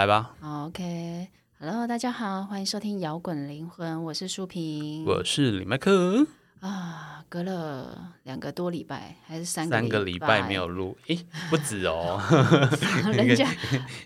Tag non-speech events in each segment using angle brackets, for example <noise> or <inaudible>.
来吧，好，OK，Hello，大家好，欢迎收听摇滚灵魂，我是舒平，我是李麦克。啊，隔了两个多礼拜还是三三个礼礼拜没有录，诶，不止哦，<laughs> 人家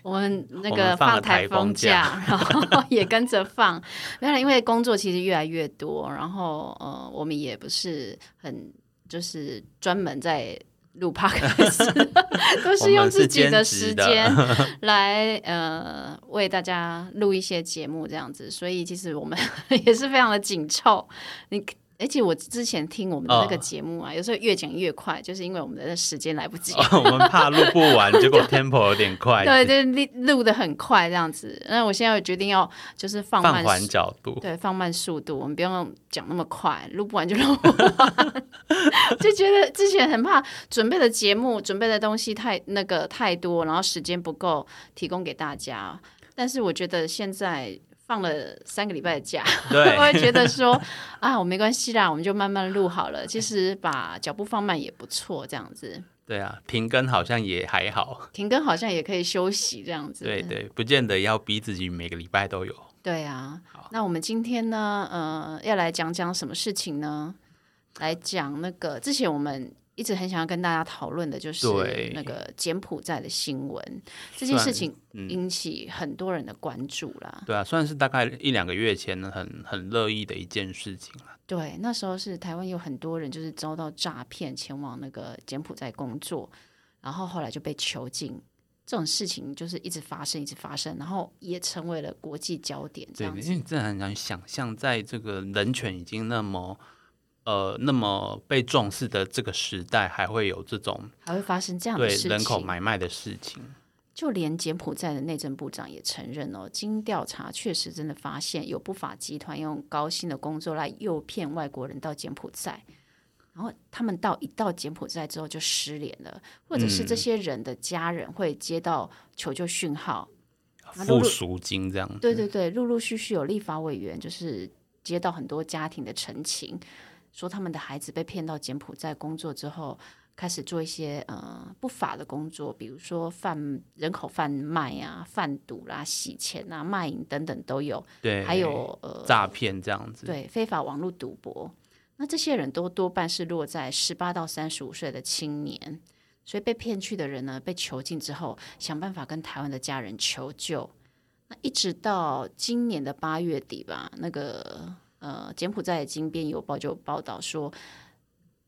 我们那个 <laughs> 放了台台风假，然后 <laughs> 也跟着放。没有，因为工作其实越来越多，然后呃，我们也不是很就是专门在录 podcast，<laughs> 都是用自己的时间 <laughs> 来呃为大家录一些节目这样子，所以其实我们 <laughs> 也是非常的紧凑。你而且我之前听我们的那个哦节目啊，有时候越讲越快，就是因为我们的时间来不及。我们怕录不完，结果 tempo 有点快，对，就录录的很快这样子。那我现在决定要就是放慢角度。对，放慢速度，我们不用讲那么快，录不完就录不完。<laughs> 就觉得之前很怕准备的节目、准备的东西太那个太多，然后时间不够提供给大家。但是我觉得现在放了三个礼拜的假，<laughs> 对我会觉得说啊，我没关系啦，我们就慢慢录好了。其实把脚步放慢也不错，这样子对啊，停更好像也还好。停更好像也可以休息，这样子。对对，不见得要逼自己每个礼拜都有。对啊，那我们今天呢，呃，要来讲讲什么事情呢？来讲那个之前我们一直很想要跟大家讨论的，就是那个柬埔寨的新闻 <laughs> 这件事情，嗯引起很多人的关注啦。对啊，算是大概一两个月前很很乐意的一件事情了。对，那时候是台湾有很多人就是遭到诈骗，前往那个柬埔寨工作，然后后来就被囚禁。这种事情就是一直发生，一直发生，然后也成为了国际焦点。这，样子因为你真的很难想象，在这个人权已经那么呃那么被重视的这个时代，还会有这种还会发生这样的人口买卖的事情。就连柬埔寨的内政部长也承认哦，经调查确实真的发现有不法集团用高薪的工作来诱骗外国人到柬埔寨，然后他们到一到柬埔寨之后就失联了，或者是这些人的家人会接到求救讯号，付赎金这样子，对对对，陆陆续续有立法委员就是接到很多家庭的陈情，说他们的孩子被骗到柬埔寨工作之后，开始做一些呃不法的工作，比如说贩人口贩卖啊、贩毒啦、洗钱啊、卖淫等等都有，对，还有呃诈骗这样子，对非法网络赌博。那这些人都多半是落在十八到三十五岁的青年，所以被骗去的人呢，被囚禁之后，想办法跟台湾的家人求救。那一直到今年的八月底吧，那个呃，柬埔寨的金边邮报就报道说，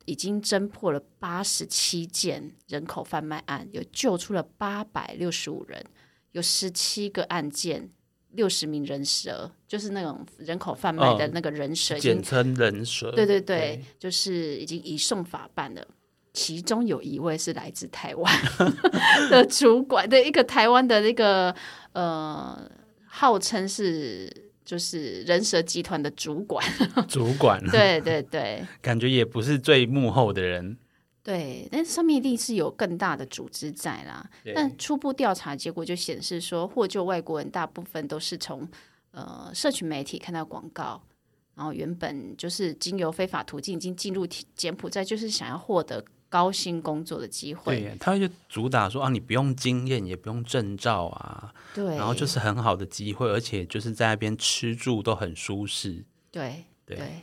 已经侦破了八十七件人口贩卖案，有救出了八百六十五人，有十七个案件。六十名人蛇，就是那种人口贩卖的哦那个人蛇，简称人蛇。对对对，就是已经移送法办了。其中有一位是来自台湾 <laughs> 的主管的一个台湾的那个呃，号称是就是人蛇集团的主管。<laughs> 主管，对对对 <laughs> 感觉也不是最幕后的人。对，但上面一定是有更大的组织在啦。但初步调查结果就显示说，获救外国人大部分都是从呃社群媒体看到广告，然后原本就是经由非法途径已经进入柬埔寨，就是想要获得高薪工作的机会。对，他就主打说啊，你不用经验，也不用证照啊，对，然后就是很好的机会，而且就是在那边吃住都很舒适。对对对，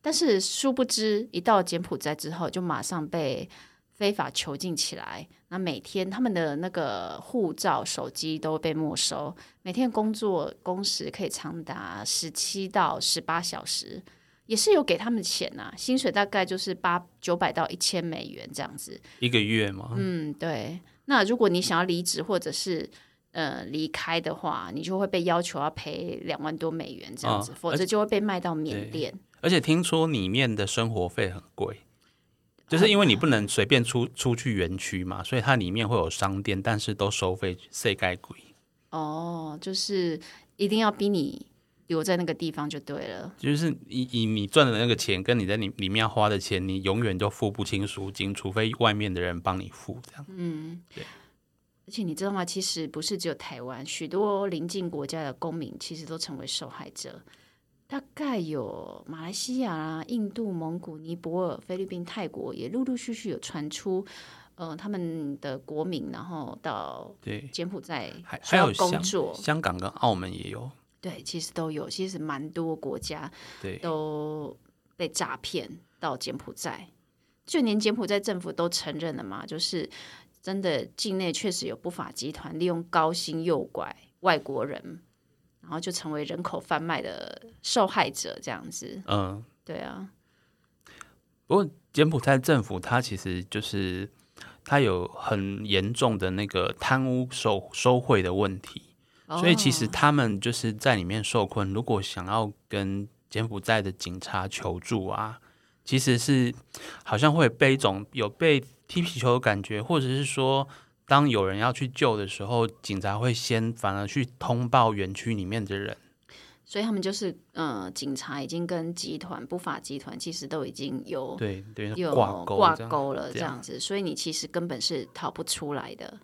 但是殊不知，一到柬埔寨之后，就马上被非法囚禁起来。那每天他们的那个护照、手机都被没收，每天工作工时可以长达十七到十八小时，也是有给他们钱呐、薪水大概就是八九百到一千美元这样子。一个月嘛，嗯，对。那如果你想要离职或者是呃离开的话，你就会被要求要赔两万多美元这样子，哦否则就会被卖到缅甸。而且听说里面的生活费很贵，就是因为你不能随便出出去园区嘛，所以它里面会有商店，但是都收费税该贵。哦，就是一定要逼你留在那个地方就对了。就是以以你赚的那个钱跟你在里里面要花的钱，你永远都付不清赎金，除非外面的人帮你付这样。嗯，对而且你知道吗？其实不是只有台湾，许多邻近国家的公民其实都成为受害者。大概有马来西亚啦、印度、蒙古、尼泊尔、菲律宾、泰国也陆陆续续有传出，呃他们的国民，然后到对，柬埔寨还还有工作，香港跟澳门也有，对，其实都有，其实蛮多国家对，都被诈骗到柬埔寨，就连柬埔寨政府都承认了嘛，就是真的境内确实有不法集团利用高薪诱拐外国人，然后就成为人口贩卖的受害者，这样子。嗯。对啊，不过柬埔寨政府它其实就是它有很严重的那个贪污受收贿的问题，所以其实哦他们就是在里面受困。如果想要跟柬埔寨的警察求助啊，其实是好像会被一种有被踢皮球的感觉，或者是说，当有人要去救的时候，警察会先反而去通报园区里面的人。所以他们就是呃，警察已经跟集团不法集团其实都已经有对对，有挂钩挂钩了，这样子，所以你其实根本是逃不出来的。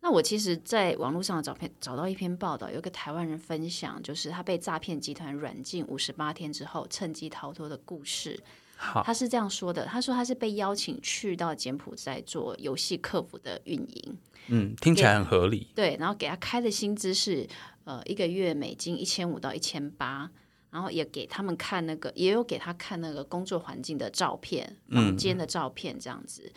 那我其实，在网络上找片找到一篇报道，有个台湾人分享，就是他被诈骗集团软禁五十八天之后，趁机逃脱的故事。好，他是这样说的：他说他是被邀请去到柬埔寨做游戏客服的运营，嗯，听起来很合理。对，然后给他开的薪资是呃一个月美金一千五到一千八，然后也给他们看那个，也有给他看那个工作环境的照片、房间的照片这样子。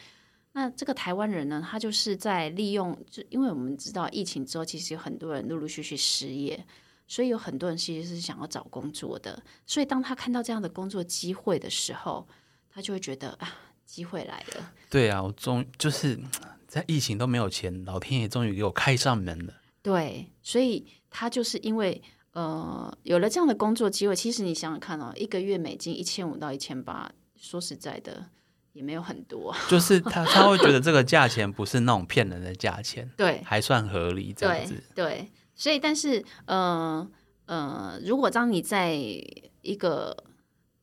那这个台湾人呢，他就是在利用，就因为我们知道疫情之后，其实有很多人陆陆续续失业，所以有很多人其实是想要找工作的。所以当他看到这样的工作机会的时候，他就会觉得啊，机会来了。对啊，我终就是在疫情都没有钱，老天爷终于给我开上门了。对，所以他就是因为呃有了这样的工作机会，其实你想想看哦，一个月美金一千五到一千八，说实在的也没有很多。<laughs> 就是他他会觉得这个价钱不是那种骗人的价钱，对还算合理这样子。对，所以但是呃呃，如果当你在一个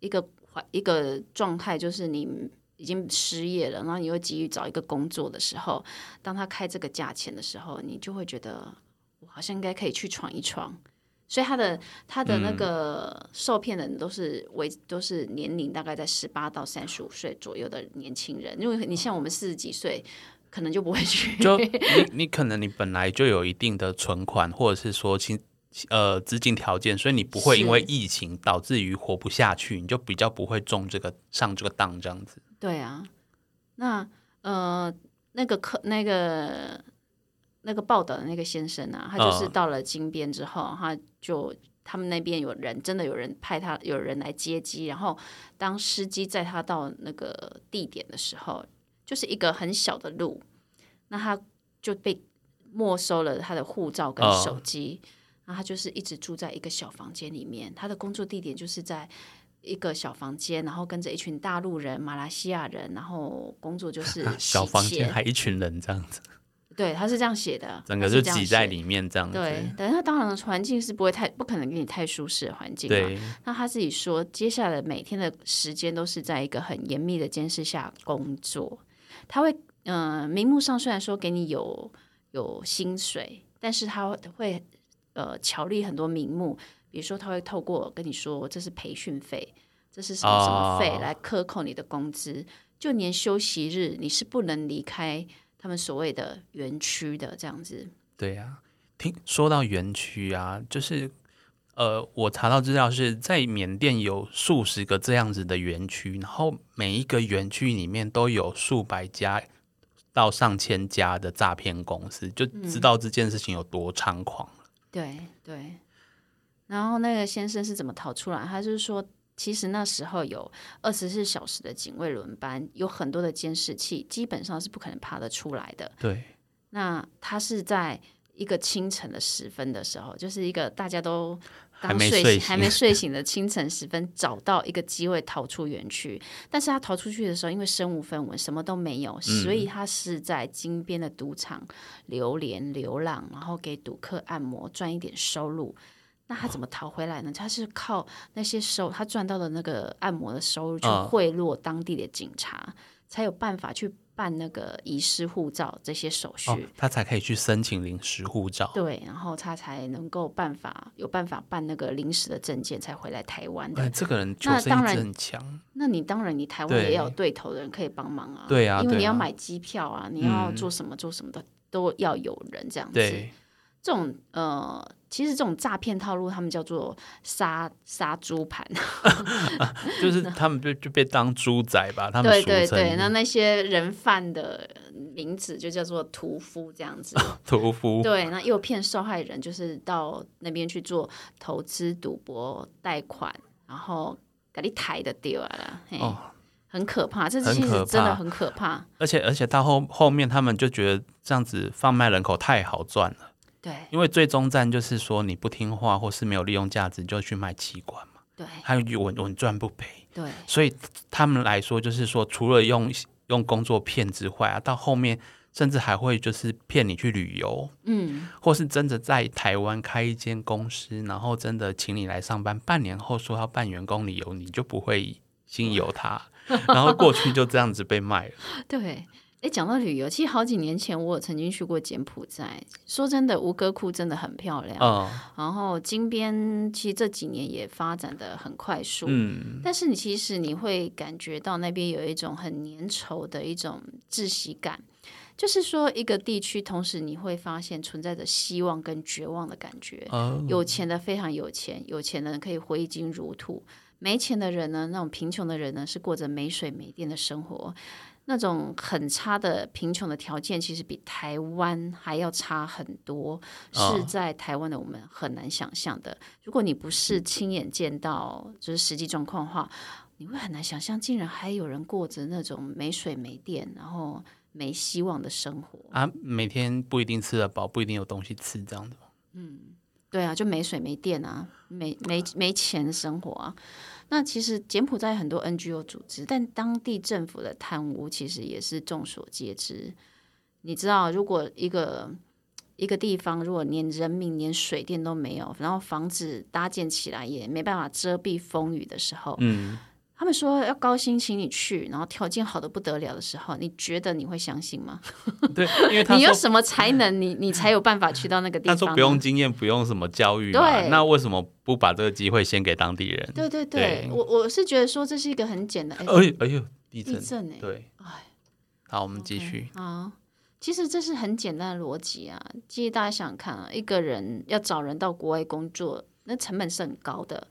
一个环一个状态，就是你已经失业了，然后你又急于找一个工作的时候，当他开这个价钱的时候，你就会觉得我好像应该可以去闯一闯。所以他的他的那个受骗的人都是为都是年龄大概在十八到三十五岁左右的年轻人，因为你像我们四十几岁，可能就不会去。<laughs> 就你你可能你本来就有一定的存款，或者是说亲呃资金条件，所以你不会因为疫情导致于活不下去，你就比较不会中这个上这个当这样子。对啊，那呃，那个客那个那个报道的那个先生啊，他就是嗯到了金边之后，他就他们那边有人真的有人派他有人来接机，然后当司机载他到那个地点的时候，就是一个很小的路，那他就被没收了他的护照跟嗯手机，然后他就是一直住在一个小房间里面，他的工作地点就是在。一个小房间，然后跟着一群大陆人、马来西亚人，然后工作就是 <laughs> 小房间还一群人这样子，对，他是这样写的，整个就挤在里面这样子。对，但是他当然环境是不会太不可能给你太舒适的环境嘛。对那他自己说，接下来每天的时间都是在一个很严密的监视下工作。他会，嗯、呃，名目上虽然说给你有有薪水，但是他会呃巧立很多名目，比如说他会透过跟你说这是培训费，这是什么什么费、哦来克扣你的工资，就连休息日你是不能离开他们所谓的园区的这样子。对呀、听说到园区啊，就是呃，我查到资料是在缅甸有数十个这样子的园区，然后每一个园区里面都有数百家到上千家的诈骗公司，就知道这件事情有多猖狂。对对，然后那个先生是怎么逃出来？他就是说，其实那时候有二十四小时的警卫轮班，有很多的监视器，基本上是不可能爬得出来的。对，那他是在一个清晨的时分的时候，就是一个大家都还刚睡还没睡醒的清晨时分，找到一个机会逃出园区。但是他逃出去的时候，因为身无分文，什么都没有，所以他是在金边的赌场流连流浪，然后给赌客按摩，赚一点收入。那他怎么逃回来呢？他是靠那些收他赚到的那个按摩的收入去嗯贿赂当地的警察，才有办法去办那个遗失护照这些手续。哦，他才可以去申请临时护照。对，然后他才能够办法有办法办那个临时的证件，才回来台湾的。哎，这个人那当然很强。那你当然，你台湾也要有对头的人可以帮忙啊。对啊因为你要买机票啊，你要嗯做什么做什么的，都要有人这样子。对，这种呃，其实这种诈骗套路，他们叫做杀杀猪盘。<laughs> 就是他们就就被当猪仔吧，他们对对对，那那些人贩的名字就叫做屠夫这样子。<laughs> 屠夫。对，那诱骗受害人就是到那边去做投资、赌博、贷款，然后给你抬的丢啊啦，嘿哦很可怕。这其实真的很可怕。而且而且到后后面，他们就觉得这样子贩卖人口太好赚了，对。因为最终站就是说你不听话或是没有利用价值，就去卖器官嘛，对。还有稳稳赚不赔。对。所以他们来说，就是说除了用用工作骗之外啊，到后面甚至还会就是骗你去旅游，嗯，或是真的在台湾开一间公司，然后真的请你来上班，半年后说要办员工旅游，你就不会心有 <laughs> 他，然后过去就这样子被卖了。对。哎，讲到旅游，其实好几年前我有曾经去过柬埔寨。说真的，吴哥窟真的很漂亮。嗯然后金边其实这几年也发展的很快速。嗯，但是你其实你会感觉到那边有一种很粘稠的一种窒息感，就是说一个地区同时你会发现存在着希望跟绝望的感觉。哦，有钱的非常有钱，有钱的人可以挥金如土；没钱的人呢，那种贫穷的人呢，是过着没水没电的生活。那种很差的贫穷的条件，其实比台湾还要差很多，哦是在台湾的我们很难想象的。如果你不是亲眼见到就是实际状况的话，你会很难想象，竟然还有人过着那种没水没电，然后没希望的生活。啊，每天不一定吃得饱，不一定有东西吃，这样子。对啊，就没水没电啊，没没没钱生活啊。那其实柬埔寨很多 NGO 组织，但当地政府的贪污其实也是众所皆知。你知道，如果一个一个地方如果连人民连水电都没有，然后房子搭建起来也没办法遮蔽风雨的时候，嗯，他们说要高薪请你去，然后条件好的不得了的时候，你觉得你会相信吗？<laughs> 对，因为他你有什么才能，你你才有办法去到那个地方呢？他说不用经验，不用什么教育嘛，对那为什么不把这个机会先给当地人？对对对，对我我是觉得说这是一个很简单，哎哎呦哎呦，地震，地震哎，对，哎，好，我们继续。啊，其实这是很简单的逻辑啊。其实大家想想看啊，一个人要找人到国外工作，那成本是很高的，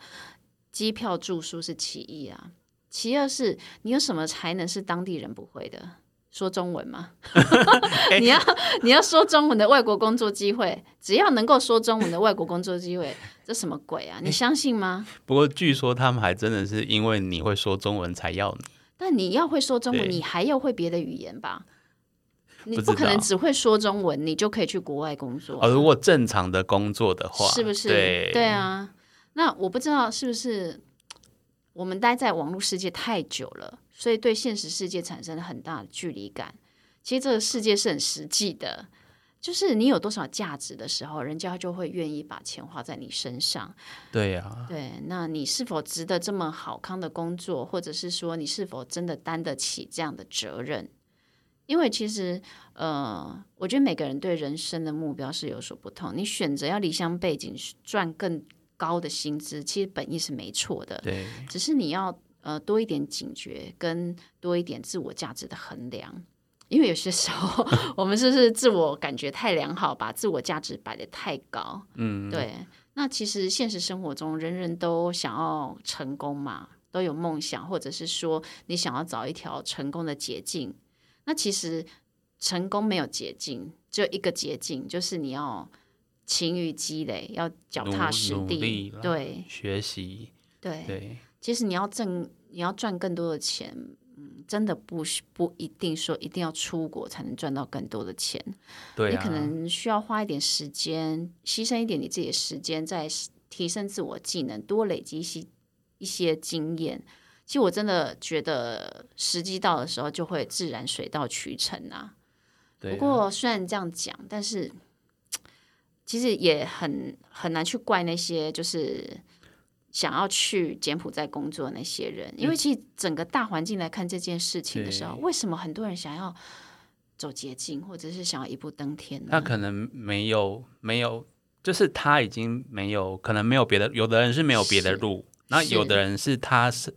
机票住宿是其一啊，其二是你有什么才能是当地人不会的？说中文吗？<laughs> 你要你要说中文的外国工作机会，只要能够说中文的外国工作机会，<laughs> 这什么鬼啊？你相信吗？不过据说他们还真的是因为你会说中文才要你。但你要会说中文，你还要会别的语言吧？你不可能只会说中文，你就可以去国外工作，哦，如果正常的工作的话，是不是？对啊。那我不知道是不是我们待在网络世界太久了，所以对现实世界产生了很大的距离感。其实这个世界是很实际的，就是你有多少价值的时候，人家就会愿意把钱花在你身上。对呀、对，那你是否值得这么好康的工作，或者是说你是否真的担得起这样的责任？因为其实，呃，我觉得每个人对人生的目标是有所不同。你选择要离乡背景赚更高的薪资，其实本意是没错的，对只是你要呃多一点警觉，跟多一点自我价值的衡量。因为有些时候 <laughs> 我们是不是自我感觉太良好，把自我价值摆得太高？嗯，对，那其实现实生活中，人人都想要成功嘛，都有梦想，或者是说你想要找一条成功的捷径。那其实成功没有捷径，只有一个捷径，就是你要勤于积累，要脚踏实地对学习，对，对其实你要挣，你要赚更多的钱。嗯，真的不是不一定说一定要出国才能赚到更多的钱。对、啊，你可能需要花一点时间，牺牲一点你自己的时间，在提升自我技能，多累积一些一些经验。其实我真的觉得时机到的时候，就会自然水到渠成啊。对啊不过虽然这样讲，但是其实也很很难去怪那些就是想要去柬埔寨工作的那些人，因为其实整个大环境来看这件事情的时候，为什么很多人想要走捷径，或者是想要一步登天呢？那可能没有没有，就是他已经没有，可能没有别的，有的人是没有别的路，那有的人是他是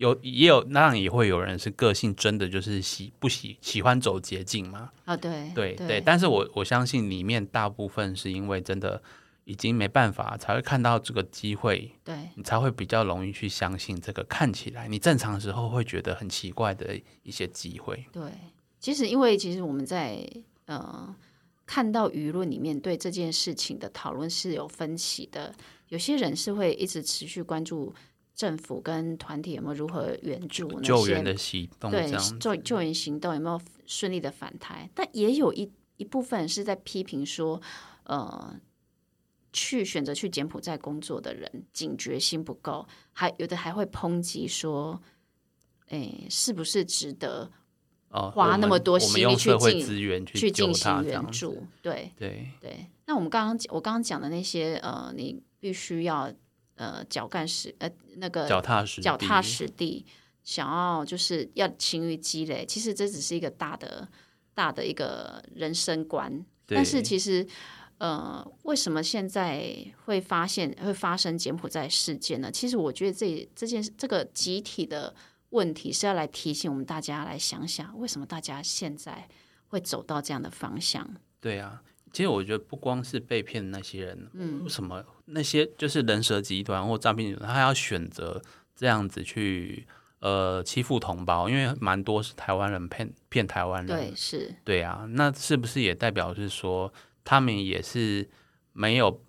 有也有，那样也会有人是个性真的就是喜不喜喜欢走捷径嘛？啊，对对对，但是我我相信里面大部分是因为真的。已经没办法，才会看到这个机会，对你才会比较容易去相信这个看起来你正常时候会觉得很奇怪的一些机会。对，其实因为其实我们在呃看到舆论里面对这件事情的讨论是有分歧的，有些人是会一直持续关注政府跟团体有没有如何援助救援的行动，对救救援行动有没有顺利的反台，但也有一一部分是在批评说，呃。去选择去柬埔寨工作的人，警觉性不够，还有的还会抨击说：“哎，是不是值得花那么多心力去进资源去进行援助？”对对对。那我们刚刚我刚刚讲的那些呃，你必须要呃脚干实呃那个脚踏实脚踏实地，想要就是要勤于积累。其实这只是一个大的大的一个人生观，但是其实。呃，为什么现在会发现会发生柬埔寨事件呢？其实我觉得这这件这个集体的问题是要来提醒我们大家来想想，为什么大家现在会走到这样的方向？对啊，其实我觉得不光是被骗的那些人，嗯，为什么那些就是人蛇集团或诈骗集团，他要选择这样子去呃欺负同胞？因为蛮多是台湾人骗骗台湾人，对，是，对啊，那是不是也代表是说？他们也是没有，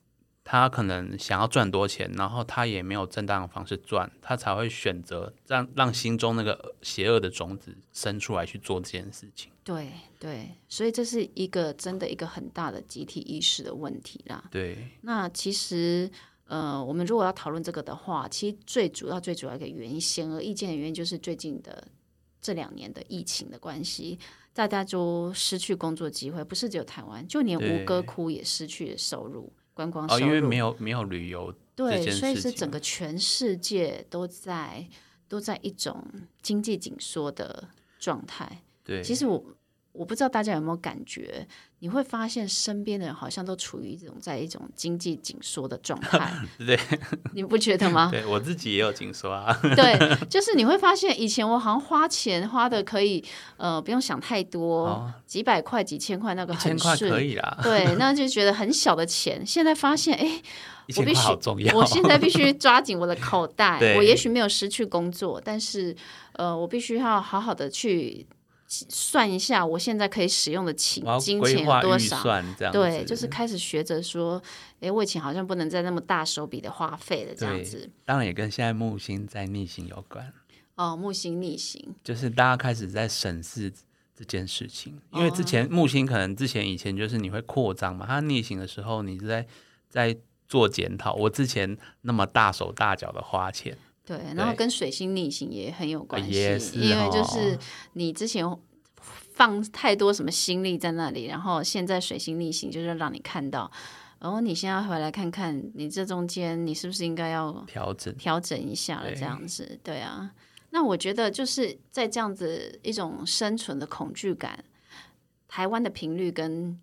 他可能想要赚多钱，然后他也没有正当的方式赚，他才会选择让让心中那个邪恶的种子生出来去做这件事情。对对，所以这是一个真的一个很大的集体意识的问题啦。对，那其实呃，我们如果要讨论这个的话，其实最主要最主要一个原因，显而易见的原因就是最近的这两年的疫情的关系。大家都失去工作机会，不是只有台湾，就连吴哥窟也失去收入，观光收入，因为没有没有旅游，对，所以是整个全世界都在都在一种经济紧缩的状态。对，其实我我不知道大家有没有感觉。你会发现身边的人好像都处于一种在一种经济紧缩的状 <laughs> 态，对，你不觉得吗？<laughs> 对我自己也有紧缩啊。<laughs> 对，就是你会发现以前我好像花钱花的可以，呃，不用想太多，几百块、几千块那个很顺，可以啦。对，那就觉得很小的钱，现在发现，哎，我必须，要，我现在必须抓紧我的口袋。我也许没有失去工作，但是，呃，我必须要好好的去。算一下，我现在可以使用的钱金钱多少？对，就是开始学着说，哎，我以前好像不能再那么大手笔的花费了，这样子。当然也跟现在木星在逆行有关。哦，木星逆行，就是大家开始在审视这件事情，因为之前木星可能之前以前就是你会扩张嘛，它逆行的时候，你是在在做检讨。我之前那么大手大脚的花钱。对，然后跟水星逆行也很有关系，因为就是你之前放太多什么心力在那里，然后现在水星逆行就是让你看到，然后你现在回来看看，你这中间你是不是应该要调整调整一下了？这样子，对啊。那我觉得就是在这样子一种生存的恐惧感，台湾的频率跟。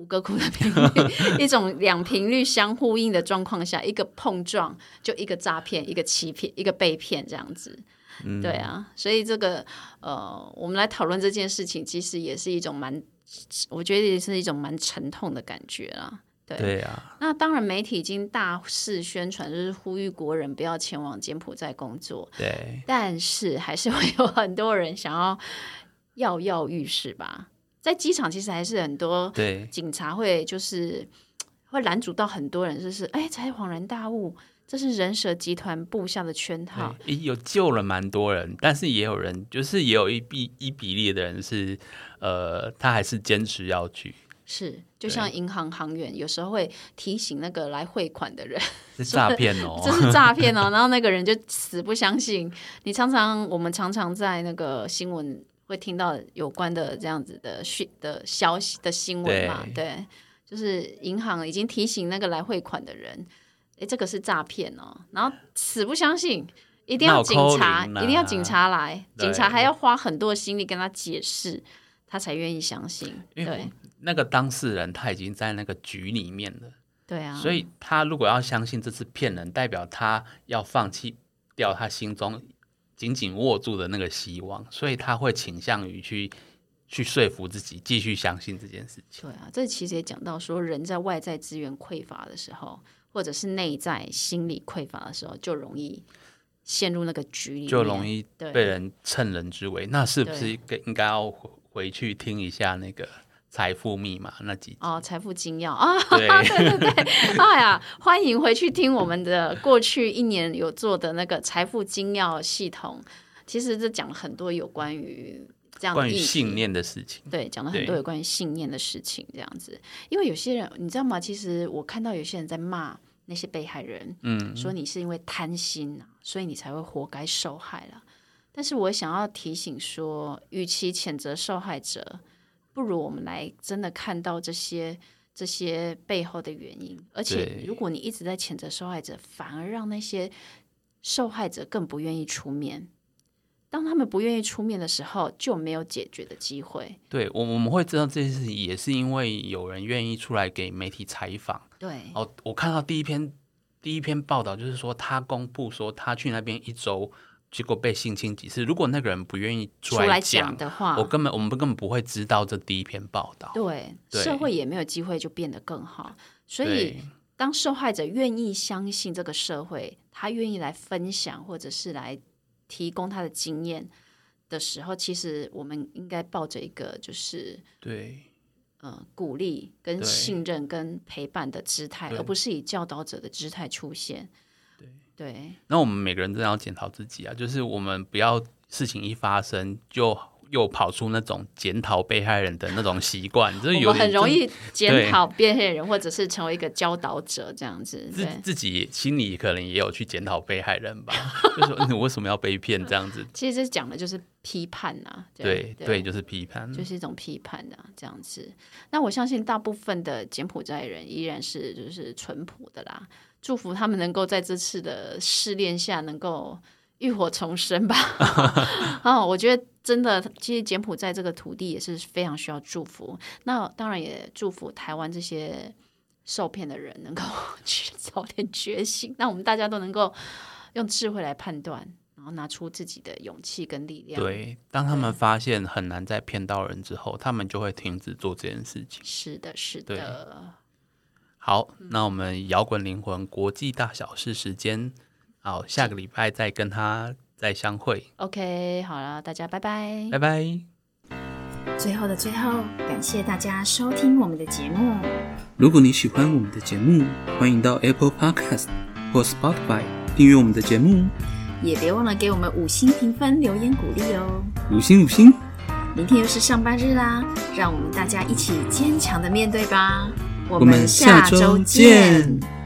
五个库的频率，<laughs> 一种两频率相呼应的状况下，一个碰撞就一个诈骗，一个欺骗，一个被骗这样子。对啊，所以这个呃，我们来讨论这件事情，其实也是一种蛮，我觉得也是一种蛮沉痛的感觉啊。对啊，那当然媒体已经大肆宣传，就是呼吁国人不要前往柬埔寨工作。对，但是还是会有很多人想要跃跃欲试吧。在机场其实还是很多警察会就是会拦阻到很多人，就是哎才恍然大悟，这是人蛇集团布下的圈套。有救了蛮多人，但是也有人就是也有一比一比例的人是呃，他还是坚持要去。是，就像银行行员有时候会提醒那个来汇款的人 <laughs> 是诈骗哦，这 <laughs> 是诈骗哦，<laughs> 然后那个人就死不相信。你常常我们常常在那个新闻。会听到有关的这样子的讯的消息的新闻嘛？对，就是银行已经提醒那个来汇款的人，哎，这个是诈骗哦，然后死不相信，一定要警察，一定要警察来，警察还要花很多的心力跟他解释，他才愿意相信。对那个当事人他已经在那个局里面了，对啊，所以他如果要相信这是骗人，代表他要放弃掉他心中紧紧握住的那个希望，所以他会倾向于去去说服自己继续相信这件事情。对啊，这其实也讲到说，人在外在资源匮乏的时候，或者是内在心理匮乏的时候，就容易陷入那个局里面，就容易被人趁人之危。那是不是应该应该要回回去听一下那个财富密码那几集？哦，财富精要啊，对对对，哎呀，欢迎回去听我们的过去一年有做的那个财富精要系统。其实这讲了很多有关于这样的关于信念的事情。对，讲了很多有关于信念的事情，这样子。因为有些人，你知道吗？其实我看到有些人在骂那些被害人，嗯，说你是因为贪心啊，所以你才会活该受害了。但是我想要提醒说，与其谴责受害者，不如我们来真的看到这些这些背后的原因。而且，如果你一直在谴责受害者，反而让那些受害者更不愿意出面。当他们不愿意出面的时候，就没有解决的机会。对我我们会知道这件事情，也是因为有人愿意出来给媒体采访。对，哦，我看到第一篇第一篇报道，就是说他公布说他去那边一周，结果被性侵几次。如果那个人不愿意出出来讲讲，的话，我根本我们根本不会知道这第一篇报道。对对社会也没有机会就变得更好。所以，对当受害者愿意相信这个社会，他愿意来分享或者是来提供他的经验的时候，其实我们应该抱着一个就是对呃鼓励、跟信任、跟陪伴的姿态，而不是以教导者的姿态出现。对那我们每个人真的要检讨自己啊，就是我们不要事情一发生就又跑出那种检讨被害人的那种习惯，<laughs> 就是我有很容易检讨被害人，或者是成为一个教导者这样子。自，自己心里可能也有去检讨被害人吧，<laughs> 就说你为什么要被骗这样子？<laughs> 其实这讲的就是批判呐、对对，就是批判，就是一种批判的、这样子。那我相信大部分的柬埔寨人依然是就是淳朴的啦，祝福他们能够在这次的试炼下能够浴火重生吧。<laughs> 啊，我觉得真的，其实柬埔寨这个土地也是非常需要祝福。那当然也祝福台湾这些受骗的人能够去早点觉醒，那我们大家都能够用智慧来判断。然后拿出自己的勇气跟力量。，对，当他们发现很难再骗到人之后，他们就会停止做这件事情。是的，是的。好，嗯那我们摇滚灵魂国际大小事时间，好，下个礼拜再跟他再相会，OK，好了，大家拜拜。拜拜。最后的最后，感谢大家收听我们的节目。如果你喜欢我们的节目，欢迎到 Apple Podcast 或 Spotify 订阅我们的节目，也别忘了给我们五星评分、留言鼓励哦。五星五星。明天又是上班日啦，让我们大家一起坚强的面对吧。我我们下周见。